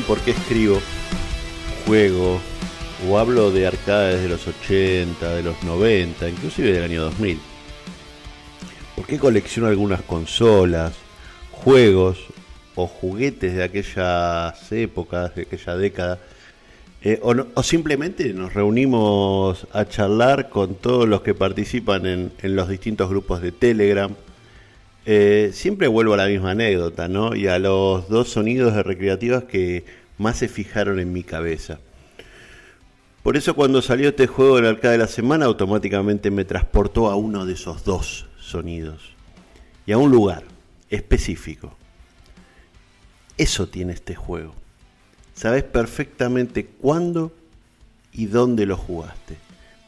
Por qué escribo, juego o hablo de arcades de los 80, de los 90, inclusive del año 2000, ¿por qué colecciono algunas consolas, juegos o juguetes de aquellas épocas, de aquella década? Eh, o, simplemente nos reunimos a charlar con todos los que participan en, los distintos grupos de Telegram. Eh, siempre vuelvo a la misma anécdota, ¿no? Y a los dos sonidos de recreativas que más se fijaron en mi cabeza. Por eso cuando salió este juego en el arcade de la semana, automáticamente me transportó a uno de esos dos sonidos. Y a un lugar específico. Eso tiene este juego sabes perfectamente cuándo y dónde lo jugaste.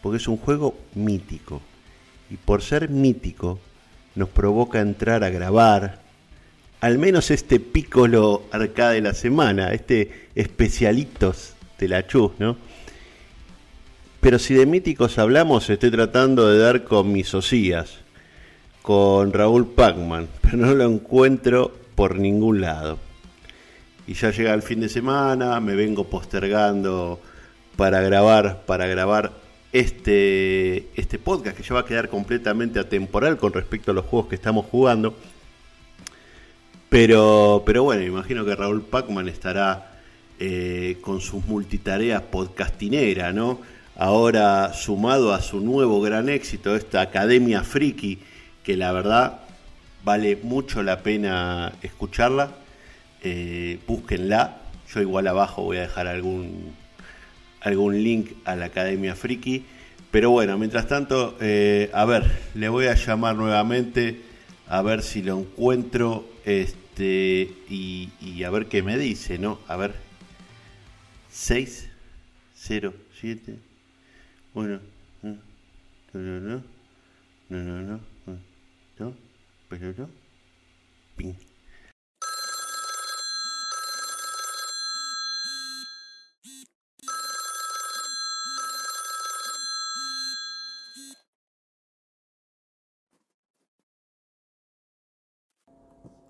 Porque es un juego mítico. Y por ser mítico, nos provoca entrar a grabar. Al menos este pícolo arcade de la semana, este especialitos de la chus, ¿no? Pero si de míticos hablamos, estoy tratando de dar con mis osías, con Raúl Pacman, pero no lo encuentro por ningún lado y ya llega el fin de semana, me vengo postergando para grabar, para grabar este, este podcast que ya va a quedar completamente atemporal con respecto a los juegos que estamos jugando. Pero, pero bueno, imagino que Raúl Pacman estará eh, con sus multitareas podcastinera, ¿no? Ahora sumado a su nuevo gran éxito, esta Academia Friki, que la verdad vale mucho la pena escucharla eh, búsquenla. Yo igual abajo voy a dejar algún, algún link a la Academia Friki. Pero bueno, mientras tanto, eh, a ver, le voy a llamar nuevamente a ver si lo encuentro este y, a ver qué me dice, ¿no? A ver. 6, 0, 7, 1. No, no, no. No, no, no. No, pero no.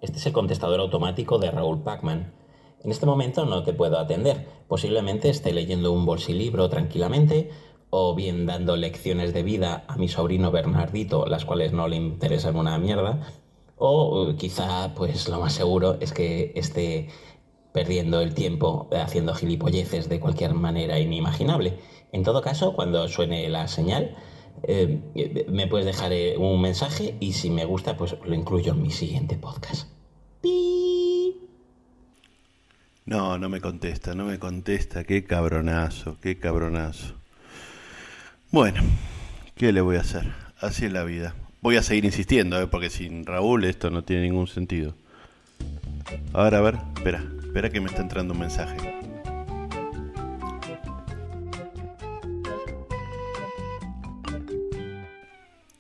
Este es el contestador automático de Raúl Pacman. En este momento no te puedo atender. Posiblemente esté leyendo un bolsilibro tranquilamente o bien dando lecciones de vida a mi sobrino Bernardito, las cuales no le interesan una mierda. O quizá, pues lo más seguro es que esté perdiendo el tiempo haciendo gilipolleces de cualquier manera inimaginable. En todo caso, cuando suene la señal, eh, me puedes dejar eh, un mensaje y si me gusta, pues lo incluyo en mi siguiente podcast. No, no me contesta, no me contesta. Qué cabronazo, qué cabronazo. Bueno, ¿qué le voy a hacer? Así es la vida. Voy a seguir insistiendo, ¿eh? porque sin Raúl esto no tiene ningún sentido. Ahora, a ver, espera, espera que me está entrando un mensaje.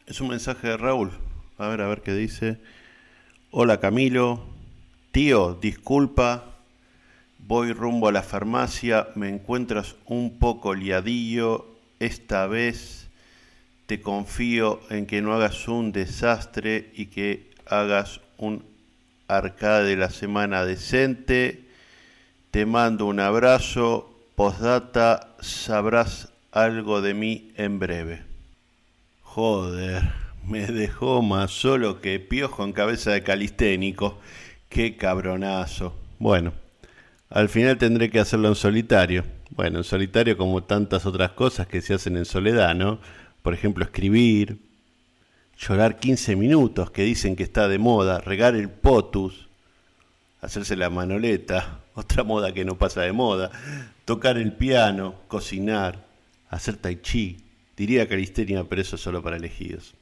Es un mensaje de Raúl. A ver, a ver qué dice. Hola Camilo, Tío, disculpa, voy rumbo a la farmacia, me encuentras un poco liadillo, esta vez te confío en que no hagas un desastre y que hagas un arcade de la semana decente. Te mando un abrazo, postdata, sabrás algo de mí en breve. Joder, me dejó más solo que piojo en cabeza de calisténico. Qué cabronazo. Bueno, al final tendré que hacerlo en solitario. Bueno, en solitario como tantas otras cosas que se hacen en soledad, ¿no? Por ejemplo, escribir, llorar 15 minutos, que dicen que está de moda, regar el potus, hacerse la manoleta, otra moda que no pasa de moda, tocar el piano, cocinar, hacer tai chi, diría calistenia, pero eso solo para elegidos.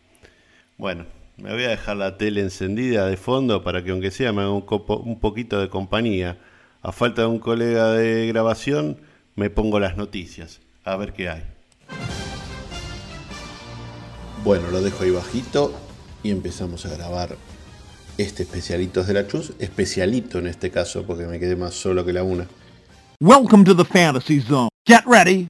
Bueno, me voy a dejar la tele encendida de fondo para que aunque sea me haga un, un poquito de compañía. A falta de un colega de grabación, me pongo las noticias. A ver qué hay. Bueno, lo dejo ahí bajito y empezamos a grabar este Especialitos de la Chus. Especialito en este caso, porque me quedé más solo que la una. Welcome to the Fantasy Zone. Get ready.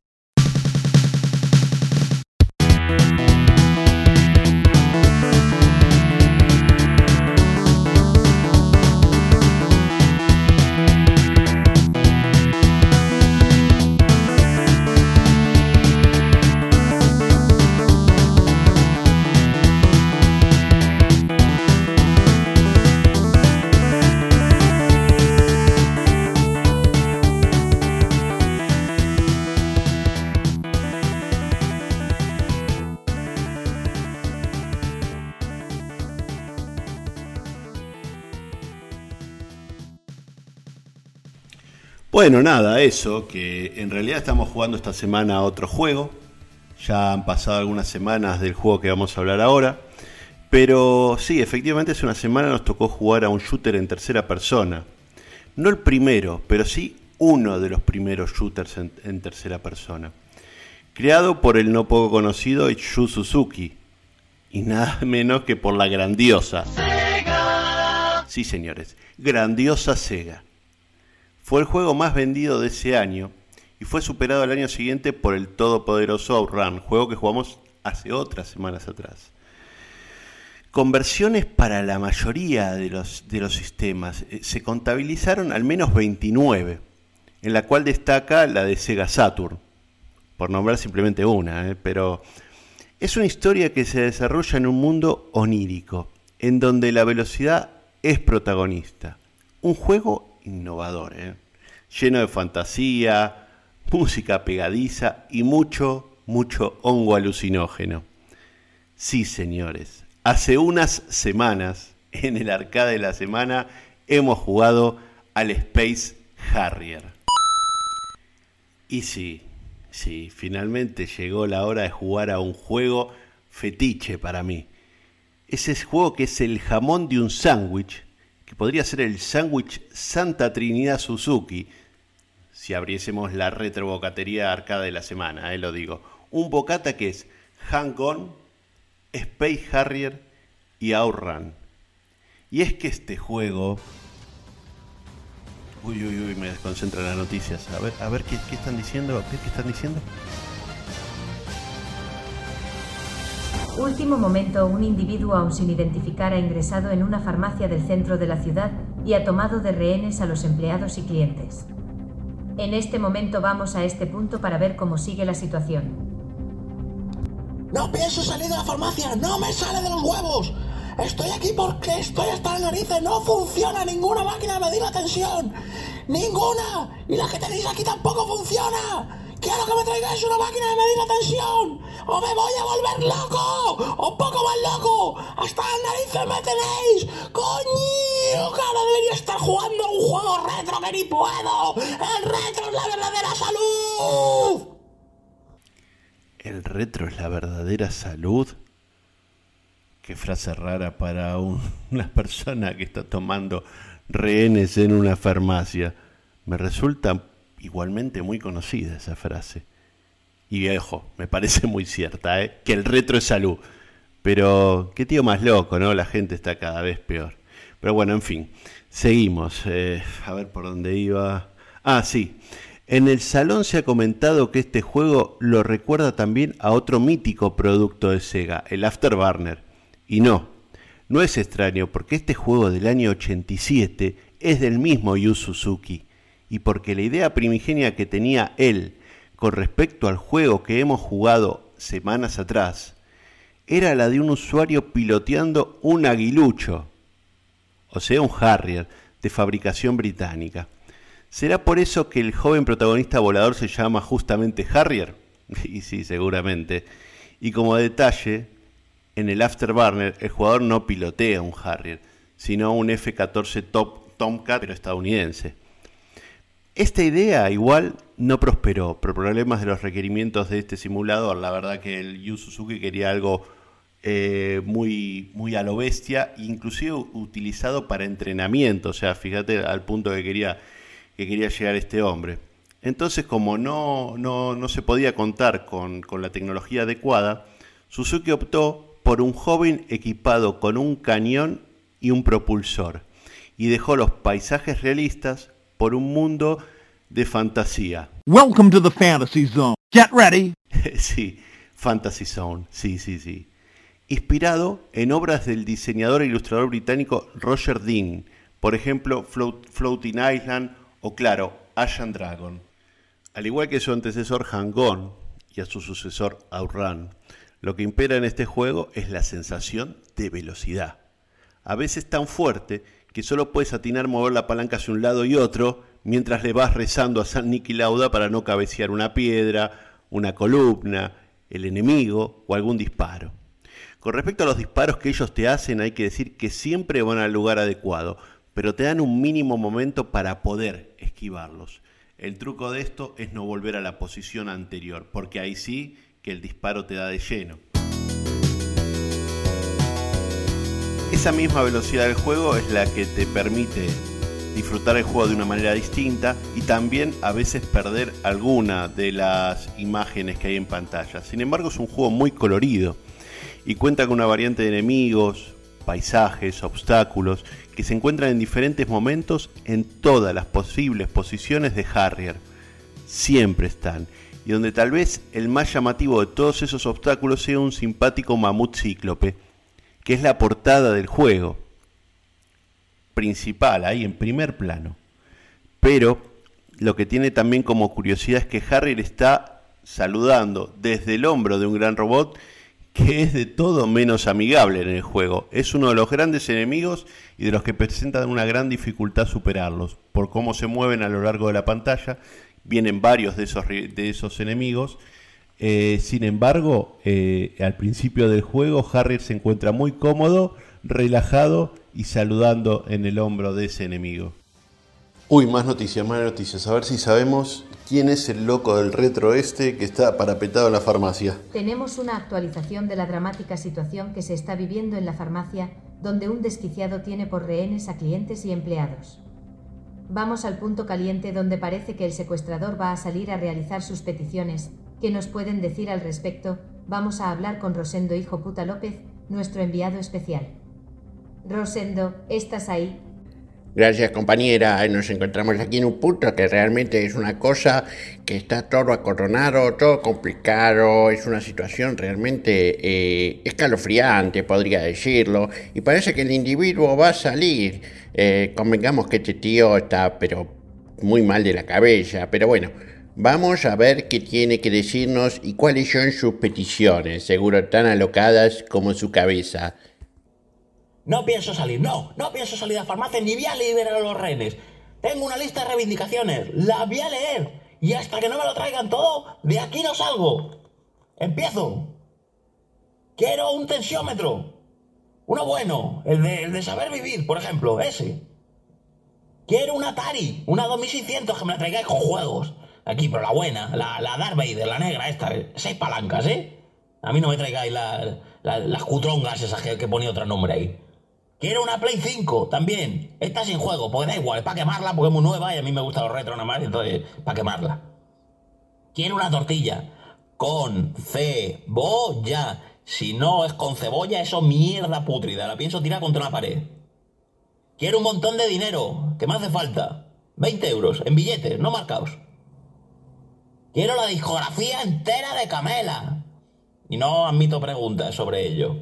Bueno, nada, eso, que en realidad estamos jugando esta semana a otro juego. Ya han pasado algunas semanas del juego que vamos a hablar ahora. Pero sí, efectivamente hace una semana nos tocó jugar a un shooter en tercera persona. No el primero, pero sí uno de los primeros shooters en, tercera persona. Creado por el no poco conocido Yu Suzuki. Y nada menos que por la grandiosa. Sega. Sí, señores, grandiosa Sega. Fue el juego más vendido de ese año y fue superado al año siguiente por el todopoderoso Outrun, juego que jugamos hace otras semanas atrás. Conversiones para la mayoría de los, de los sistemas. Eh, se contabilizaron al menos 29, en la cual destaca la de Sega Saturn, por nombrar simplemente una, eh, pero es una historia que se desarrolla en un mundo onírico, en donde la velocidad es protagonista. Un juego innovador, eh, lleno de fantasía, música pegadiza y mucho, mucho hongo alucinógeno. Sí, señores, Hace unas semanas, en el arcade de la semana, hemos jugado al Space Harrier. Y sí, sí, finalmente llegó la hora de jugar a un juego fetiche para mí. Ese juego que es el jamón de un sándwich, podría ser el sándwich Santa Trinidad Suzuki, si abriésemos la retrobocatería arcade de la semana, eh, lo digo. Un bocata que es hang on Space Harrier y Outrun. Y es que este juego... Uy, uy, uy, me desconcentra las noticias. A ver, a ver qué, están diciendo. ¿Qué, ¿Qué están diciendo? Último momento, un individuo aún sin identificar ha ingresado en una farmacia del centro de la ciudad y ha tomado de rehenes a los empleados y clientes. En este momento vamos a este punto para ver cómo sigue la situación. No pienso salir de la farmacia, no me sale de los huevos. Estoy aquí porque estoy hasta las narices, no funciona ninguna máquina de medir la tensión. Ninguna. Y la que tenéis aquí tampoco funciona. Quiero que me traigáis una máquina de medir la tensión. O me voy a volver loco. O poco más loco. Hasta las narices me tenéis. Coño, ahora debería estar jugando un juego retro que ni puedo. El retro es la verdadera salud. ¿El retro es la verdadera salud? Qué frase rara para una persona que está tomando rehenes en una farmacia. Me resulta igualmente muy conocida esa frase. Y viejo, me parece muy cierta, ¿eh? que el retro es salud. Pero qué tío más loco, ¿no? La gente está cada vez peor. Pero bueno, en fin, seguimos. Eh, a ver por dónde iba. Ah, sí. En el salón se ha comentado que este juego lo recuerda también a otro mítico producto de Sega, el Afterburner. Y no, no es extraño porque este juego del año 87 es del mismo Yu Suzuki y porque la idea primigenia que tenía él con respecto al juego que hemos jugado semanas atrás era la de un usuario piloteando un aguilucho, o sea, un Harrier de fabricación británica. ¿Será por eso que el joven protagonista volador se llama justamente Harrier? y sí, seguramente. Y como detalle, en el Afterburner el jugador no pilotea un Harrier, sino un F-14 Top Tomcat, pero estadounidense. Esta idea igual no prosperó por problemas de los requerimientos de este simulador. La verdad que el Yu Suzuki quería algo eh, muy, muy a lo bestia, inclusive utilizado para entrenamiento. O sea, fíjate al punto que quería que quería llegar este hombre. Entonces, como no, no, se podía contar con, con la tecnología adecuada, Suzuki optó por un joven equipado con un cañón y un propulsor, y dejó los paisajes realistas por un mundo de fantasía. Welcome to the Fantasy Zone. Get ready. sí, Fantasy Zone, sí, sí, sí. Inspirado en obras del diseñador e ilustrador británico Roger Dean, por ejemplo, Floating Island o claro, Ashen Dragon. Al igual que su antecesor Hang-On y a su sucesor Outrun, lo que impera en este juego es la sensación de velocidad. A veces tan fuerte que solo puedes atinar mover la palanca hacia un lado y otro mientras le vas rezando a San Niki Lauda para no cabecear una piedra, una columna, el enemigo o algún disparo. Con respecto a los disparos que ellos te hacen, hay que decir que siempre van al lugar adecuado, pero te dan un mínimo momento para poder esquivarlos. El truco de esto es no volver a la posición anterior, porque ahí sí que el disparo te da de lleno. Esa misma velocidad del juego es la que te permite disfrutar el juego de una manera distinta y también a veces perder alguna de las imágenes que hay en pantalla. Sin embargo es un juego muy colorido y cuenta con una variante de enemigos, paisajes, obstáculos que se encuentran en diferentes momentos en todas las posibles posiciones de Harrier. Siempre están. Y donde tal vez el más llamativo de todos esos obstáculos sea un simpático mamut cíclope, que es la portada del juego. Principal, ahí en primer plano. Pero lo que tiene también como curiosidad es que Harrier está saludando desde el hombro de un gran robot que es de todo menos amigable en el juego. Es uno de los grandes enemigos y de los que presentan una gran dificultad superarlos, por cómo se mueven a lo largo de la pantalla. Vienen varios de esos, de esos enemigos. Eh, sin embargo, eh, al principio del juego, Harry se encuentra muy cómodo, relajado y saludando en el hombro de ese enemigo. Uy, más noticias, más noticias. A ver si sabemos quién es el loco del retro este que está parapetado en la farmacia. Tenemos una actualización de la dramática situación que se está viviendo en la farmacia, donde un desquiciado tiene por rehenes a clientes y empleados. Vamos al punto caliente donde parece que el secuestrador va a salir a realizar sus peticiones. ¿Qué nos pueden decir al respecto? Vamos a hablar con Rosendo Hijo Puta López, nuestro enviado especial. Rosendo, ¿estás ahí? Gracias compañera, nos encontramos aquí en un punto que realmente es una cosa que está todo acorronado, todo complicado, es una situación realmente eh, escalofriante, podría decirlo, y parece que el individuo va a salir. Eh, convengamos que este tío está pero muy mal de la cabeza, pero bueno, vamos a ver qué tiene que decirnos y cuáles son sus peticiones, seguro tan alocadas como su cabeza. No pienso salir, no, no pienso salir a farmacia ni voy a liberar a los rehenes. Tengo una lista de reivindicaciones, la voy a leer. Y hasta que no me lo traigan todo, de aquí no salgo. Empiezo. Quiero un tensiómetro. Uno bueno, el de, el de saber vivir, por ejemplo, ese. Quiero un Atari, una 2600 que me la traigáis con juegos. Aquí, pero la buena, la, la Darth Vader, la negra esta, seis palancas, ¿eh? A mí no me traigáis las cutrongas esas que, que ponía otro nombre ahí. Quiero una Play 5 también. Está sin juego, pues da igual, es para quemarla porque es muy nueva y a mí me gusta los retro nada más, entonces para quemarla. Quiero una tortilla con cebolla. Si no es con cebolla, eso mierda putrida. La pienso tirar contra una pared. Quiero un montón de dinero. ¿Qué me hace falta? 20 euros en billetes, no marcados. Quiero la discografía entera de Camela. Y no admito preguntas sobre ello.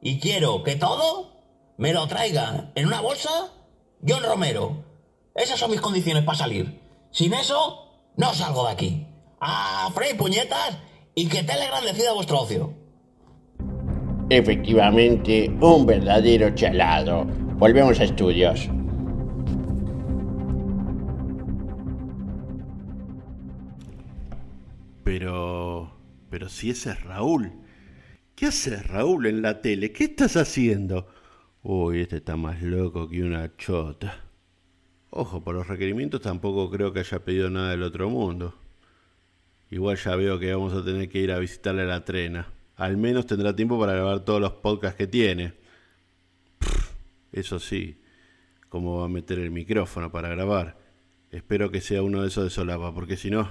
Y quiero que todo me lo traiga en una bolsa John Romero. Esas son mis condiciones para salir. Sin eso, no salgo de aquí. A Frey puñetas y que te le grandecida vuestro ocio. Efectivamente, un verdadero chalado. Volvemos a estudios. Pero... Si ese es Raúl. ¿Qué haces Raúl en la tele? ¿Qué estás haciendo? Uy, este está más loco que una chota. Ojo, por los requerimientos tampoco creo que haya pedido nada del otro mundo. Igual ya veo que vamos a tener que ir a visitarle a la trena. Al menos tendrá tiempo para grabar todos los podcasts que tiene. Eso sí, ¿cómo va a meter el micrófono para grabar? Espero que sea uno de esos de solapa, porque si no...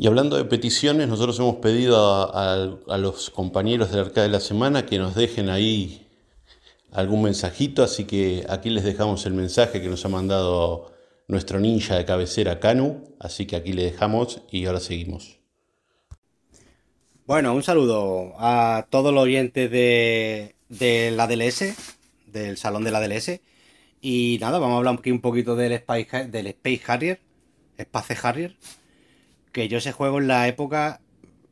Y hablando de peticiones, nosotros hemos pedido a, los compañeros de Arcade de la Semana que nos dejen ahí algún mensajito, así que aquí les dejamos el mensaje que nos ha mandado nuestro ninja de cabecera Canu, así que aquí le dejamos y ahora seguimos. Bueno, un saludo a todos los oyentes de, de la DLS, del salón de la DLS. Y nada, vamos a hablar aquí un poquito del del Space Harrier, Space Harrier, que yo ese juego en la época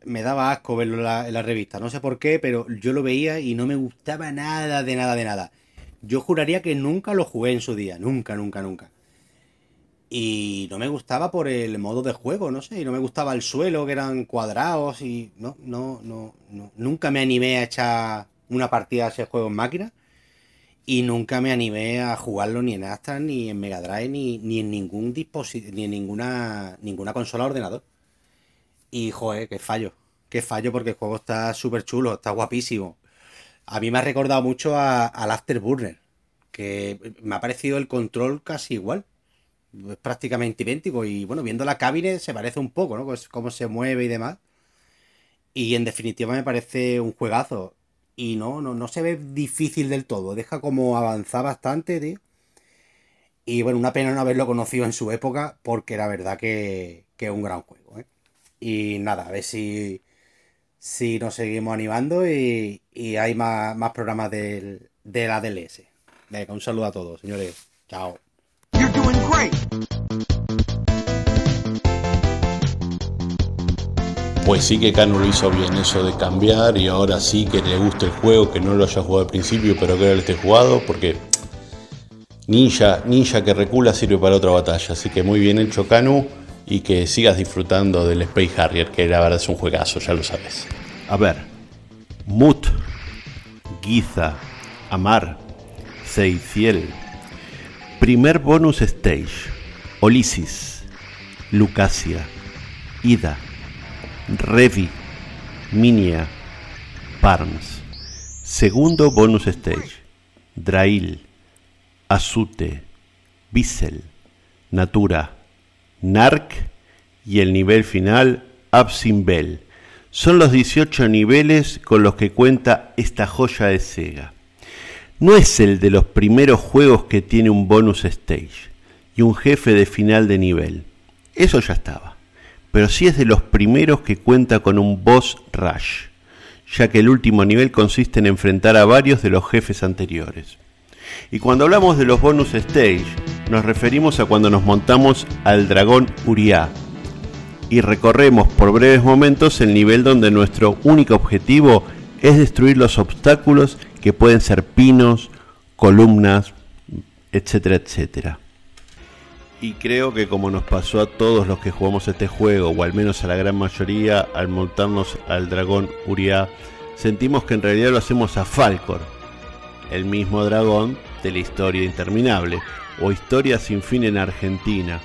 me daba asco verlo en la, revista. No sé por qué, pero yo lo veía y no me gustaba nada, de nada, de nada. Yo juraría que nunca lo jugué en su día. Nunca, nunca, nunca. Y no me gustaba por el modo de juego, no sé. Y no me gustaba el suelo, que eran cuadrados. Y no, no, no, no. Nunca me animé a echar una partida a ese juego en máquina. Y nunca me animé a jugarlo ni en Astra, ni en Mega Drive, ni, ni en ningún dispositivo, ni en ninguna, ninguna consola ordenador. Y joder, qué fallo. Qué fallo porque el juego está súper chulo, está guapísimo. A mí me ha recordado mucho a- al Afterburner, que me ha parecido el control casi igual. Es prácticamente idéntico. Y bueno, viendo la cabine se parece un poco, ¿no? Pues cómo se mueve y demás. Y en definitiva me parece un juegazo. Y no, no, no se ve difícil del todo. Deja como avanzar bastante, tío. Y bueno, una pena no haberlo conocido en su época, porque la verdad que, que es un gran juego, ¿eh? Y nada, a ver si, si nos seguimos animando y, y hay más, más programas del, de la DLS. Venga, un saludo a todos, señores. Chao. You're doing great. Pues sí que Cano lo hizo bien eso de cambiar y ahora sí que le gusta el juego, que no lo haya jugado al principio, pero que ahora lo esté jugado, porque Ninja, Ninja que recula sirve para otra batalla. Así que muy bien hecho Canu y que sigas disfrutando del Space Harrier, que la verdad es un juegazo, ya lo sabes. A ver, Mut, Giza, Amar, Seifiel, primer bonus stage, Olisis, Lucasia, Ida, Revi, Minia, Parms. Segundo bonus stage, Drail, Azute, Bissell, Natura, Narc y el nivel final, Absimbel. Son los 18 niveles con los que cuenta esta joya de Sega. No es el de los primeros juegos que tiene un bonus stage y un jefe de final de nivel. Eso ya estaba. Pero sí es de los primeros que cuenta con un boss rush, ya que el último nivel consiste en enfrentar a varios de los jefes anteriores. Y cuando hablamos de los bonus stage, nos referimos a cuando nos montamos al dragón Uriah y recorremos por breves momentos el nivel donde nuestro único objetivo es destruir los obstáculos que pueden ser pinos, columnas, etcétera, etcétera. Y creo que como nos pasó a todos los que jugamos este juego, o al menos a la gran mayoría, al montarnos al dragón Uriah, sentimos que en realidad lo hacemos a Falcor, el mismo dragón de la historia interminable, o historia sin fin en Argentina.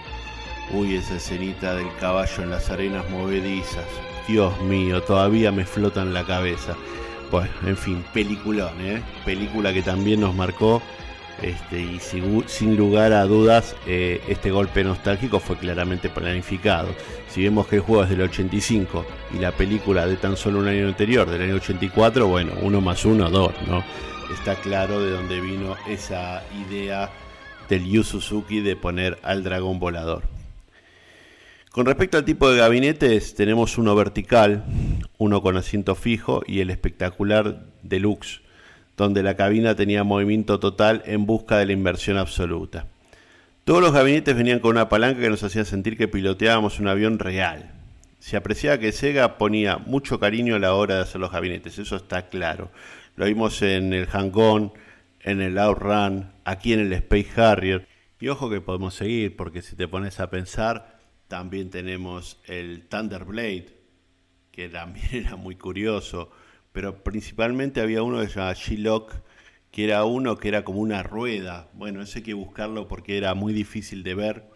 Uy, esa escenita del caballo en las arenas movedizas. Dios mío, todavía me flota en la cabeza. Bueno, en fin, peliculón, ¿eh? Película que también nos marcó. Este, y sin, lugar a dudas, eh, este golpe nostálgico fue claramente planificado. Si vemos que el juego es del 85 y la película de tan solo un año anterior, del año 84, bueno, uno más uno, dos, ¿no? Está claro de dónde vino esa idea del Yu Suzuki de poner al dragón volador. Con respecto al tipo de gabinetes, tenemos uno vertical, uno con asiento fijo y el espectacular deluxe, donde la cabina tenía movimiento total en busca de la inversión absoluta. Todos los gabinetes venían con una palanca que nos hacía sentir que piloteábamos un avión real. Se apreciaba que Sega ponía mucho cariño a la hora de hacer los gabinetes, eso está claro. Lo vimos en el Hang-On, en el Outrun, aquí en el Space Harrier. Y ojo que podemos seguir, porque si te pones a pensar, también tenemos el Thunderblade, que también era muy curioso, pero principalmente había uno que se llamaba G-Lock, que era uno que era como una rueda. Bueno, ese hay que buscarlo porque era muy difícil de ver.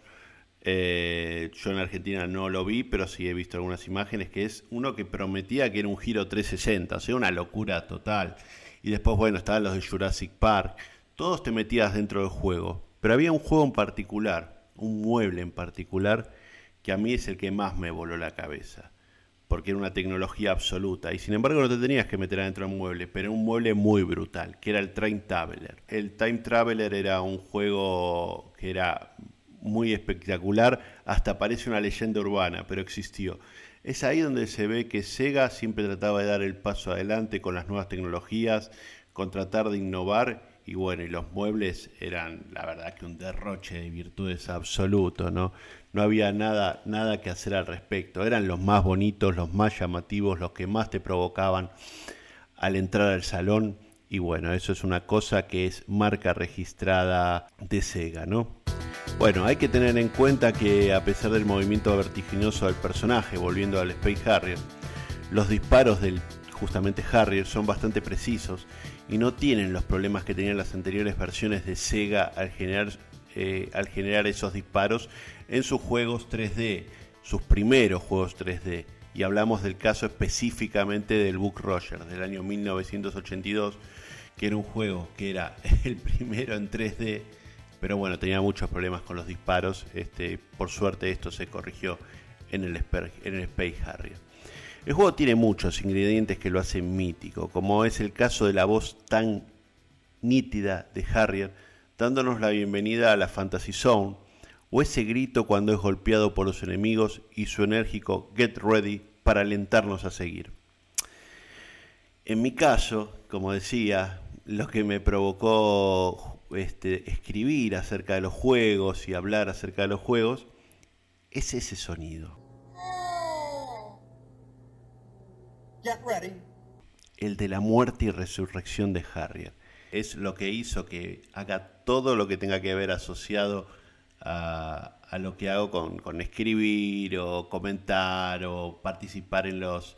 Eh, yo en Argentina no lo vi, pero sí he visto algunas imágenes, que es uno que prometía que era un giro 360, o sea, una locura total. Y después, bueno, estaban los de Jurassic Park. Todos te metías dentro del juego. Pero había un juego en particular, un mueble en particular, que a mí es el que más me voló la cabeza. Porque era una tecnología absoluta. Y sin embargo no te tenías que meter adentro del mueble, pero un mueble muy brutal, que era el Time Traveler. El Time Traveler era un juego que era muy espectacular, hasta parece una leyenda urbana, pero existió. Es ahí donde se ve que Sega siempre trataba de dar el paso adelante con las nuevas tecnologías, con tratar de innovar y bueno, los muebles eran la verdad que un derroche de virtudes absoluto, ¿no? No había nada, nada que hacer al respecto. Eran los más bonitos, los más llamativos, los que más te provocaban al entrar al salón. Y bueno, eso es una cosa que es marca registrada de Sega, ¿no? Bueno, hay que tener en cuenta que a pesar del movimiento vertiginoso del personaje, volviendo al Space Harrier, los disparos del justamente Harrier, son bastante precisos y no tienen los problemas que tenían las anteriores versiones de Sega al generar, eh, al generar esos disparos en sus juegos 3D, sus primeros juegos 3D. Y hablamos del caso específicamente del Book Roger del año 1982, que era un juego que era el primero en 3D, pero bueno, tenía muchos problemas con los disparos. Este, por suerte esto se corrigió en el, en el Space Harrier. El juego tiene muchos ingredientes que lo hacen mítico, como es el caso de la voz tan nítida de Harrier, dándonos la bienvenida a la Fantasy Zone, o ese grito cuando es golpeado por los enemigos y su enérgico Get Ready para alentarnos a seguir. En mi caso, como decía, lo que me provocó este, escribir acerca de los juegos y hablar acerca de los juegos es ese sonido. El de la muerte y resurrección de Harrier. Es lo que hizo que haga todo lo que tenga que ver asociado a, lo que hago con, escribir o comentar o participar en los,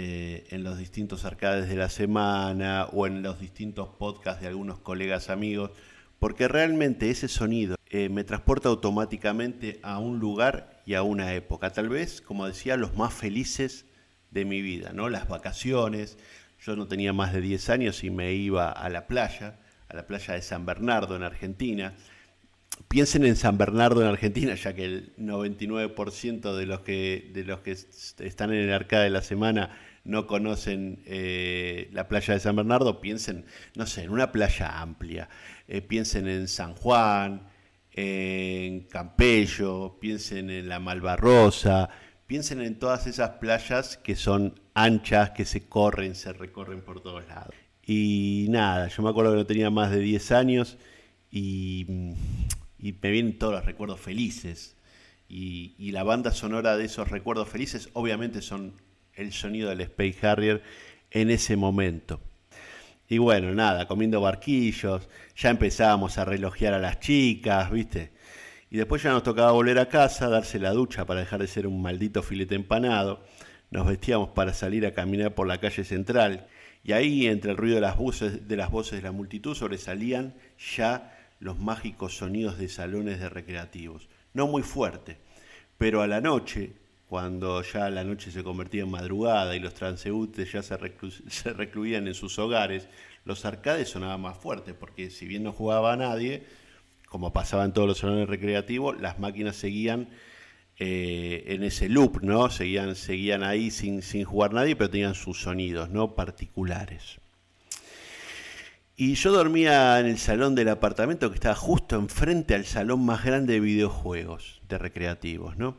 eh, en los distintos arcades de la semana o en los distintos podcasts de algunos colegas amigos, porque realmente ese sonido eh, me transporta automáticamente a un lugar y a una época. Tal vez, como decía, los más felices de mi vida, ¿no? Las vacaciones. Yo no tenía más de 10 años y me iba a la playa, a la playa de San Bernardo en Argentina. Piensen en San Bernardo en Argentina, ya que el 99% de los que de los que están en el arcade de la semana no conocen eh, la playa de San Bernardo, piensen, no sé, en una playa amplia. Eh, piensen en San Juan, en Campello, piensen en la Malvarrosa, piensen en todas esas playas que son anchas, que se corren, se recorren por todos lados. Y nada, yo me acuerdo que no tenía más de 10 años y, me vienen todos los recuerdos felices. Y, y, la banda sonora de esos recuerdos felices obviamente son el sonido del Space Harrier en ese momento. Y bueno, nada, comiendo barquillos, ya empezábamos a relojear a las chicas, ¿viste? Y después ya nos tocaba volver a casa, darse la ducha para dejar de ser un maldito filete empanado. Nos vestíamos para salir a caminar por la calle central. Y ahí, entre el ruido de las voces de, las voces de la multitud, sobresalían ya los mágicos sonidos de salones de recreativos. No muy fuerte, pero a la noche, cuando ya la noche se convertía en madrugada y los transeúntes ya se, recluían en sus hogares, los arcades sonaban más fuertes, porque si bien no jugaba a nadie, como pasaba en todos los salones recreativos, las máquinas seguían eh, en ese loop, ¿no? Seguían, seguían ahí sin, sin jugar nadie, pero tenían sus sonidos, ¿no? Particulares. Y yo dormía en el salón del apartamento que estaba justo enfrente al salón más grande de videojuegos, de recreativos, ¿no?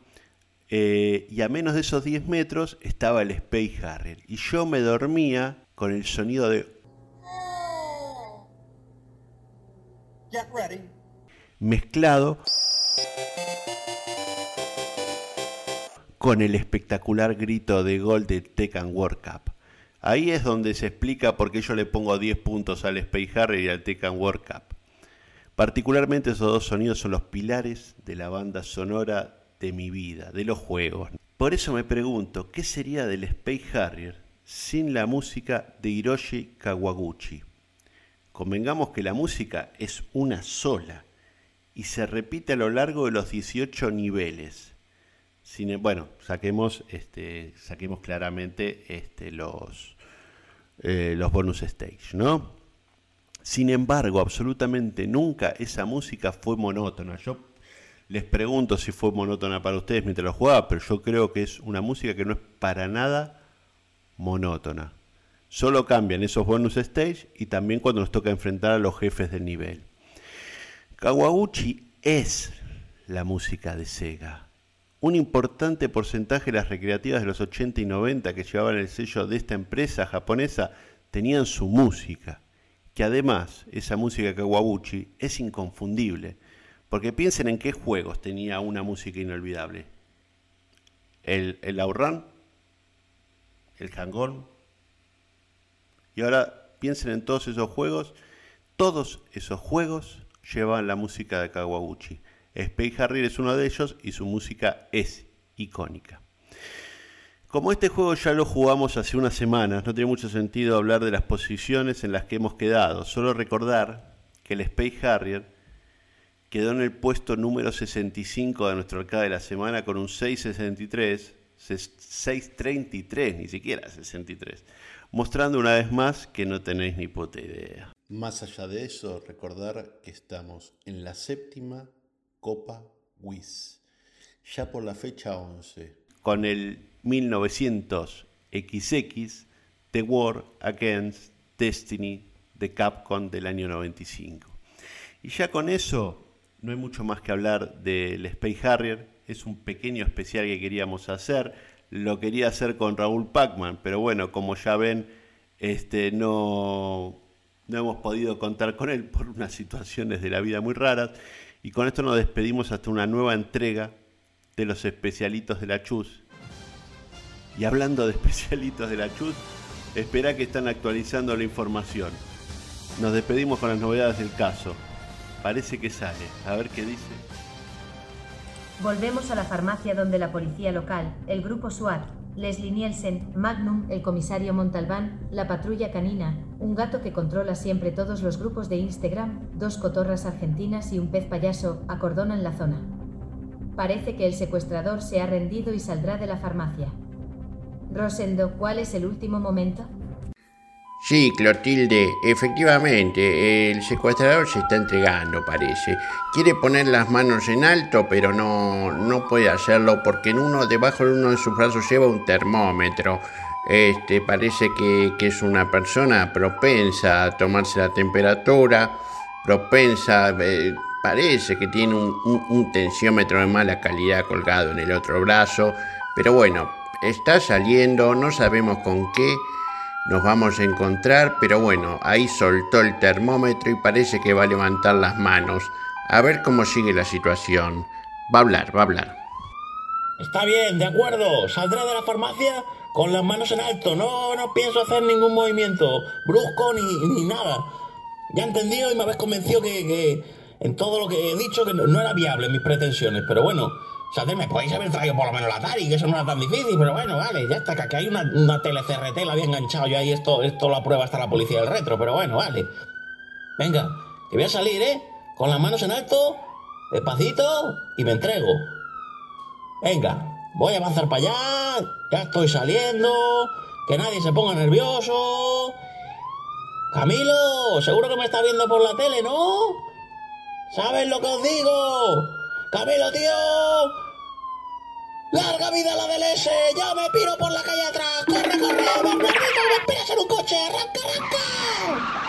Eh, y a menos de esos 10 metros estaba el Space Harrier. Y yo me dormía con el sonido de... Get ready mezclado con el espectacular grito de gol de Tekken World Cup. Ahí es donde se explica por qué yo le pongo 10 puntos al Space Harrier y al Tekken World Cup. Particularmente esos dos sonidos son los pilares de la banda sonora de mi vida, de los juegos. Por eso me pregunto, ¿qué sería del Space Harrier sin la música de Hiroshi Kawaguchi? Convengamos que la música es una sola y se repite a lo largo de los 18 niveles. Sin, bueno, saquemos, este, saquemos claramente este, los, eh, los bonus stage, ¿no? Sin embargo, absolutamente nunca esa música fue monótona. Les pregunto si fue monótona para ustedes mientras lo jugaba, pero yo creo que es una música que no es para nada monótona. Solo cambian esos bonus stage y también cuando nos toca enfrentar a los jefes del nivel. Kawaguchi es la música de Sega. Un importante porcentaje de las recreativas de los 80 y 90 que llevaban el sello de esta empresa japonesa tenían su música, que además esa música Kawaguchi es inconfundible, porque piensen en qué juegos tenía una música inolvidable. El, el Outrun, el Hang-On, y ahora piensen en todos esos juegos, todos esos juegos llevan la música de Kawaguchi. Space Harrier es uno de ellos y su música es icónica. Como este juego ya lo jugamos hace unas semanas, no tiene mucho sentido hablar de las posiciones en las que hemos quedado. Solo recordar que el Space Harrier quedó en el puesto número 65 de nuestro arcade de la semana con un 663, 633, ni siquiera 63, mostrando una vez más que no tenéis ni puta idea. Más allá de eso, recordar que estamos en la séptima Copa WIS, ya por la fecha 11, con el 1900 XX The War Against Destiny de Capcom del año 95. Y ya con eso no hay mucho más que hablar del Space Harrier, es un pequeño especial que queríamos hacer, lo quería hacer con Raúl Pacman, pero bueno, como ya ven, este, no, no hemos podido contar con él por unas situaciones de la vida muy raras. Y con esto nos despedimos hasta una nueva entrega de los especialitos de la Chus. Y hablando de especialitos de la Chus, espera que están actualizando la información. Nos despedimos con las novedades del caso. Parece que sale. A ver qué dice. Volvemos a la farmacia donde la policía local, el grupo SWAT, Leslie Nielsen, Magnum, el comisario Montalbán, la patrulla canina, un gato que controla siempre todos los grupos de Instagram, dos cotorras argentinas y un pez payaso, acordonan la zona. Parece que el secuestrador se ha rendido y saldrá de la farmacia. Rosendo, ¿cuál es el último momento? Sí, Clotilde, efectivamente, el secuestrador se está entregando, parece. Quiere poner las manos en alto, pero no, no puede hacerlo porque en uno, debajo de uno de sus brazos lleva un termómetro. Este, parece que, que es una persona propensa a tomarse la temperatura, propensa, eh, parece que tiene un, tensiómetro de mala calidad colgado en el otro brazo, pero bueno, está saliendo, no sabemos con qué nos vamos a encontrar, pero bueno, ahí soltó el termómetro y parece que va a levantar las manos. A ver cómo sigue la situación. Va a hablar, va a hablar. Está bien, de acuerdo. Saldré de la farmacia con las manos en alto. No, no pienso hacer ningún movimiento brusco ni, ni nada. Ya he entendido y me habéis convencido que, que en todo lo que he dicho que no, no era viable mis pretensiones. Pero bueno, Saldré, me podéis haber traído por lo menos la Atari, que eso no era tan difícil. Pero bueno, vale, ya está. Que aquí hay una, una tele CRT, la enganchado yo ahí. Esto, esto la prueba hasta la policía del retro. Pero bueno, vale. Venga, que voy a salir, ¿eh? Con las manos en alto, despacito y me entrego. Venga, voy a avanzar para allá, ya estoy saliendo, que nadie se ponga nervioso. Camilo, seguro que me está viendo por la tele, ¿no? ¿Sabes lo que os digo? Camilo, tío. Larga vida la del S. Yo me piro por la calle atrás. Corre, corre. Más perdido. Me esperas en un coche. Arranca, arranca.